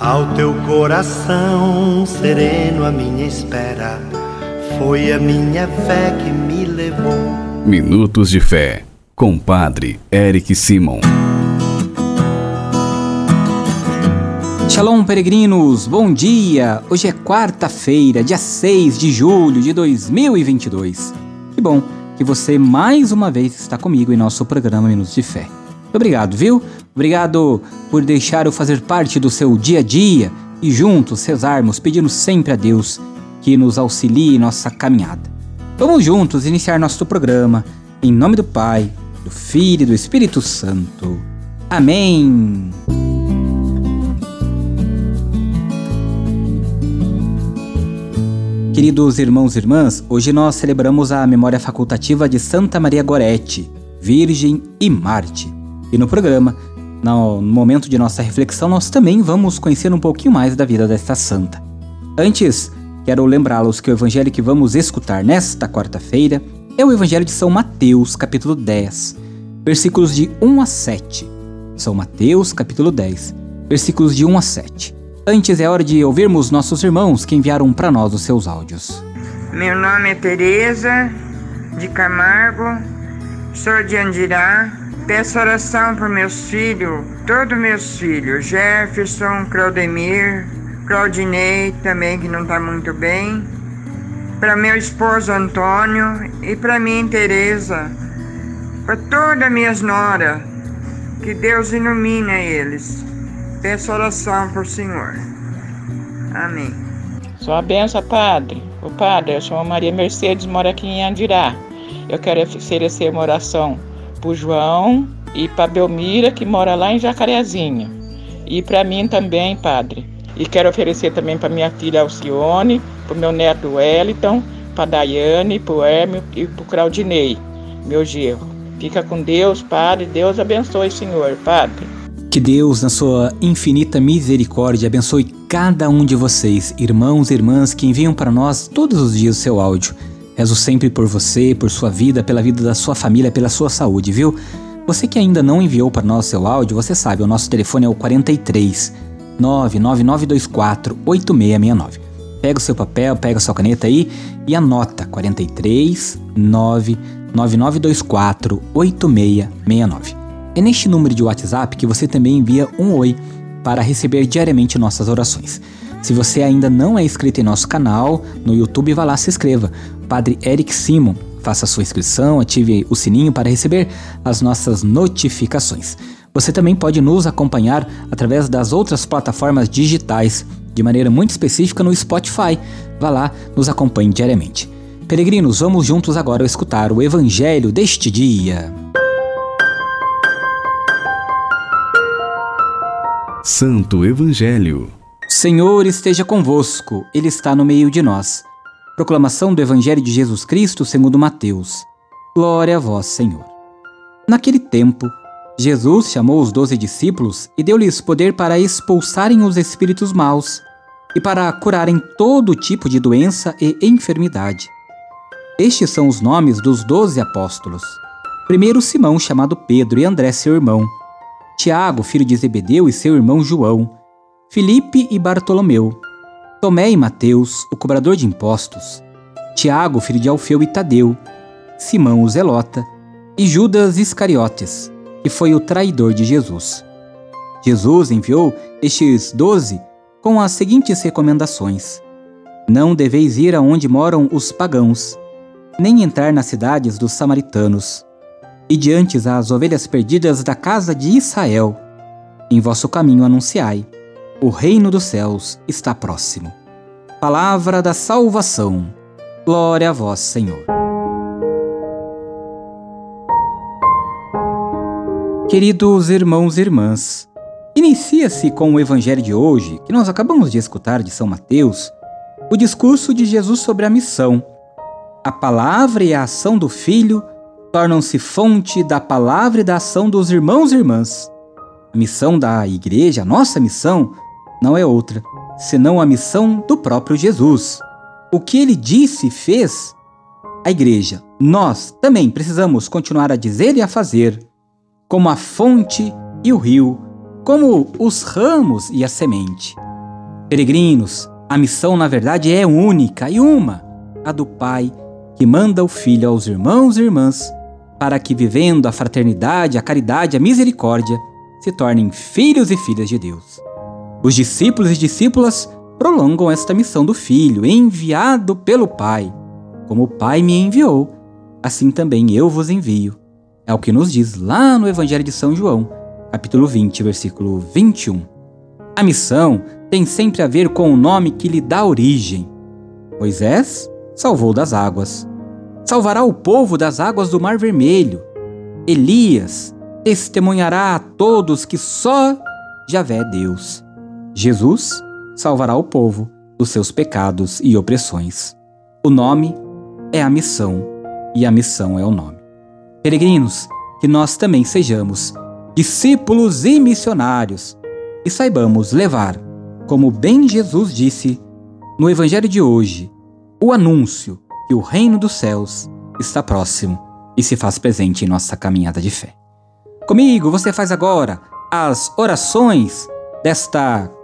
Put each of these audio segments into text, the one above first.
Ao teu coração sereno, a minha espera foi a minha fé que me levou. Minutos de Fé, com Padre Eric Simon. Shalom, peregrinos! Bom dia! Hoje é quarta-feira, dia 6 de julho de 2022. Que bom que você mais uma vez está comigo em nosso programa Minutos de Fé. Obrigado, viu? Obrigado por deixar eu fazer parte do seu dia a dia e juntos rezarmos pedindo sempre a Deus que nos auxilie em nossa caminhada. Vamos juntos iniciar nosso programa em nome do Pai, do Filho e do Espírito Santo. Amém. Queridos irmãos e irmãs, hoje nós celebramos a memória facultativa de Santa Maria Gorete, Virgem e Marte. E no programa no momento de nossa reflexão, nós também vamos conhecer um pouquinho mais da vida desta santa. Antes, quero lembrá-los que o evangelho que vamos escutar nesta quarta-feira é o evangelho de São Mateus, capítulo 10, versículos de 1 a 7. São Mateus, capítulo 10, versículos de 1 a 7. Antes é hora de ouvirmos nossos irmãos que enviaram para nós os seus áudios. Meu nome é Teresa de Camargo, sou de Andirá, Peço oração por meus filhos, todos meus filhos, Jefferson, Claudemir, Claudinei também, que não está muito bem, para meu esposo Antônio e para mim, Tereza, para todas minhas noras, que Deus ilumine eles. Peço oração por Senhor. Amém. Sua benção, Padre. O Padre, eu sou Maria Mercedes, moro aqui em Andirá. Eu quero oferecer uma oração pro João e para Belmira, que mora lá em Jacarezinho. E para mim também, padre. E quero oferecer também para minha filha Alcione, para meu neto Wellington, para Daiane, para o Hermio e para o Claudinei, meu genro. Fica com Deus, Padre. Deus abençoe, Senhor, Padre. Que Deus, na sua infinita misericórdia, abençoe cada um de vocês, irmãos e irmãs que enviam para nós todos os dias o seu áudio. Rezo sempre por você, por sua vida, pela vida da sua família, pela sua saúde, viu? Você que ainda não enviou para nós seu áudio, você sabe, o nosso telefone é o 43 99924 8669. Pega o seu papel, pega a sua caneta aí e anota 43 99924 8669. É neste número de WhatsApp que você também envia um oi para receber diariamente nossas orações. Se você ainda não é inscrito em nosso canal no YouTube, vá lá se inscreva. Padre Eric Simon. Faça sua inscrição, ative o sininho para receber as nossas notificações. Você também pode nos acompanhar através das outras plataformas digitais, de maneira muito específica no Spotify. Vá lá, nos acompanhe diariamente. Peregrinos, vamos juntos agora escutar o Evangelho deste dia. Santo Evangelho Senhor esteja convosco, Ele está no meio de nós. Proclamação do Evangelho de Jesus Cristo segundo Mateus. Glória a vós, Senhor. Naquele tempo, Jesus chamou os doze discípulos e deu-lhes poder para expulsarem os espíritos maus e para curarem todo tipo de doença e enfermidade. Estes são os nomes dos doze apóstolos. Primeiro Simão, chamado Pedro, e André, seu irmão. Tiago, filho de Zebedeu, e seu irmão João Filipe e Bartolomeu, Tomé e Mateus, o cobrador de impostos, Tiago, filho de Alfeu e Tadeu, Simão o Zelota e Judas Iscariotes, que foi o traidor de Jesus. Jesus enviou estes doze com as seguintes recomendações: Não deveis ir aonde moram os pagãos, nem entrar nas cidades dos samaritanos, e diante as ovelhas perdidas da casa de Israel. Em vosso caminho anunciai o reino dos céus está próximo. Palavra da salvação. Glória a vós, Senhor. Queridos irmãos e irmãs, inicia-se com o evangelho de hoje, que nós acabamos de escutar de São Mateus, o discurso de Jesus sobre a missão. A palavra e a ação do Filho tornam-se fonte da palavra e da ação dos irmãos e irmãs. A missão da igreja, a nossa missão, não é outra senão a missão do próprio Jesus. O que ele disse e fez, a igreja, nós também precisamos continuar a dizer e a fazer, como a fonte e o rio, como os ramos e a semente. Peregrinos, a missão na verdade é única e uma, a do Pai que manda o Filho aos irmãos e irmãs para que, vivendo a fraternidade, a caridade, a misericórdia, se tornem filhos e filhas de Deus. Os discípulos e discípulas prolongam esta missão do Filho, enviado pelo Pai. Como o Pai me enviou, assim também eu vos envio. É o que nos diz lá no Evangelho de São João, capítulo 20, versículo 21. A missão tem sempre a ver com o nome que lhe dá origem. Moisés salvou das águas. Salvará o povo das águas do Mar Vermelho. Elias testemunhará a todos que só Javé é Deus. Jesus salvará o povo dos seus pecados e opressões. O nome é a missão e a missão é o nome. Peregrinos, que nós também sejamos discípulos e missionários e saibamos levar, como bem Jesus disse no Evangelho de hoje, o anúncio que o reino dos céus está próximo e se faz presente em nossa caminhada de fé. Comigo você faz agora as orações desta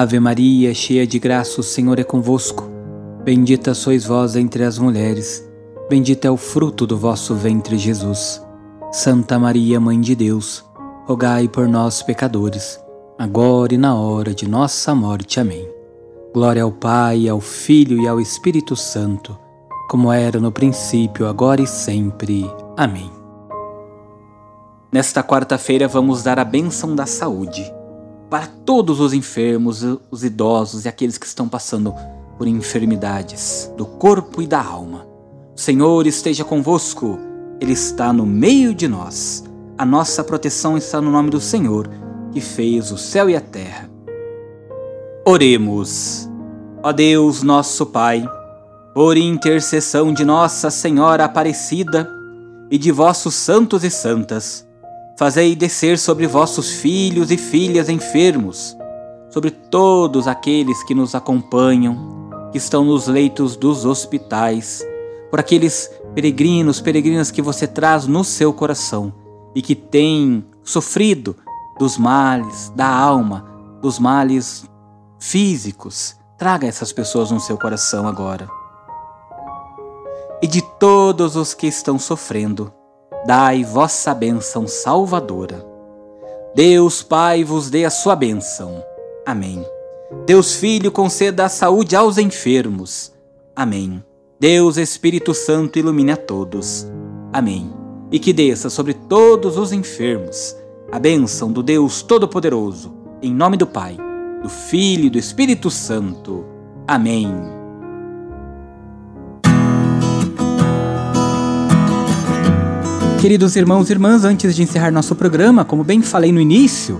Ave Maria, cheia de graça, o Senhor é convosco. Bendita sois vós entre as mulheres, bendito é o fruto do vosso ventre, Jesus. Santa Maria, Mãe de Deus, rogai por nós, pecadores, agora e na hora de nossa morte. Amém. Glória ao Pai, ao Filho e ao Espírito Santo como era no princípio, agora e sempre. Amém. Nesta quarta-feira vamos dar a bênção da saúde para todos os enfermos, os idosos e aqueles que estão passando por enfermidades do corpo e da alma. O Senhor esteja convosco, Ele está no meio de nós. A nossa proteção está no nome do Senhor, que fez o céu e a terra. Oremos. Ó Deus, nosso Pai, por intercessão de Nossa Senhora Aparecida e de vossos santos e santas, fazei descer sobre vossos filhos e filhas enfermos, sobre todos aqueles que nos acompanham, que estão nos leitos dos hospitais, por aqueles peregrinos, peregrinas que você traz no seu coração e que têm sofrido dos males da alma, dos males físicos. Traga essas pessoas no seu coração agora e de todos os que estão sofrendo, dai vossa bênção salvadora. Deus Pai vos dê a sua bênção. Amém. Deus Filho conceda a saúde aos enfermos. Amém. Deus Espírito Santo ilumine a todos. Amém. E que desça sobre todos os enfermos a bênção do Deus Todo-Poderoso, em nome do Pai, do Filho e do Espírito Santo. Amém. Queridos irmãos e irmãs, antes de encerrar nosso programa, como bem falei no início,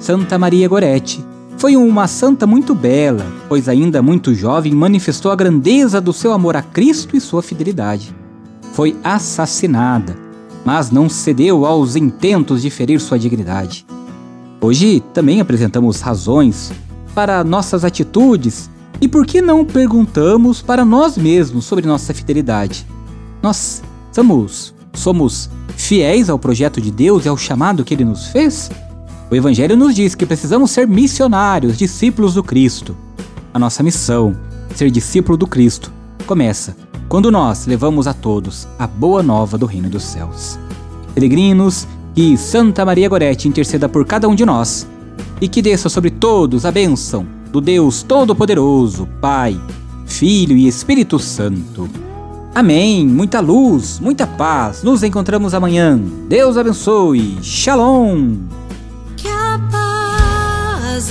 Santa Maria Goretti foi uma santa muito bela, pois ainda muito jovem manifestou a grandeza do seu amor a Cristo e sua fidelidade. Foi assassinada, mas não cedeu aos intentos de ferir sua dignidade. Hoje também apresentamos razões para nossas atitudes e por que não perguntamos para nós mesmos sobre nossa fidelidade? Nós somos somos fiéis ao projeto de Deus e ao chamado que ele nos fez? O Evangelho nos diz que precisamos ser missionários, discípulos do Cristo. A nossa missão, ser discípulo do Cristo, começa quando nós levamos a todos a boa nova do Reino dos Céus. Peregrinos, que Santa Maria Gorete interceda por cada um de nós e que desça sobre todos a bênção do Deus Todo-Poderoso, Pai, Filho e Espírito Santo. Amém. Muita luz, muita paz. Nos encontramos amanhã. Deus abençoe. Shalom. Que a paz